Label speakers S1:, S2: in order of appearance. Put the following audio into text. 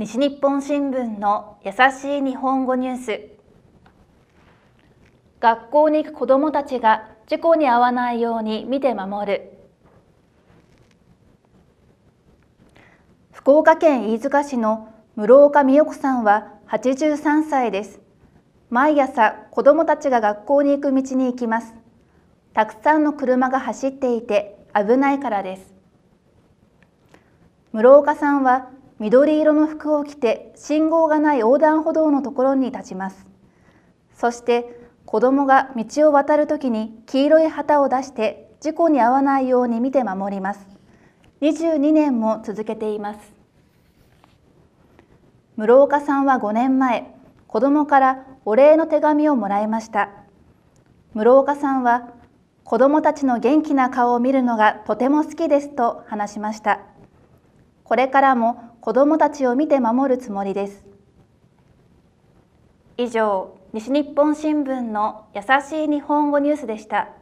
S1: 西日本新聞の優しい日本語ニュース。学校に行く子どもたちが事故に遭わないように見て守る。福岡県飯塚市の室岡美代子さんは83歳です。毎朝子どもたちが学校に行く道に行きます。たくさんの車が走っていて危ないからです。室岡さんは緑色の服を着て信号がない横断歩道のところに立ちます。そして子供が道を渡るときに黄色い旗を出して事故に遭わないように見て守ります。22年も続けています。室岡さんは5年前子供からお礼の手紙をもらいました。室岡さんは子供たちの元気な顔を見るのがとても好きですと話しました。これからも子どもたちを見て守るつもりです。以上、西日本新聞の優しい日本語ニュースでした。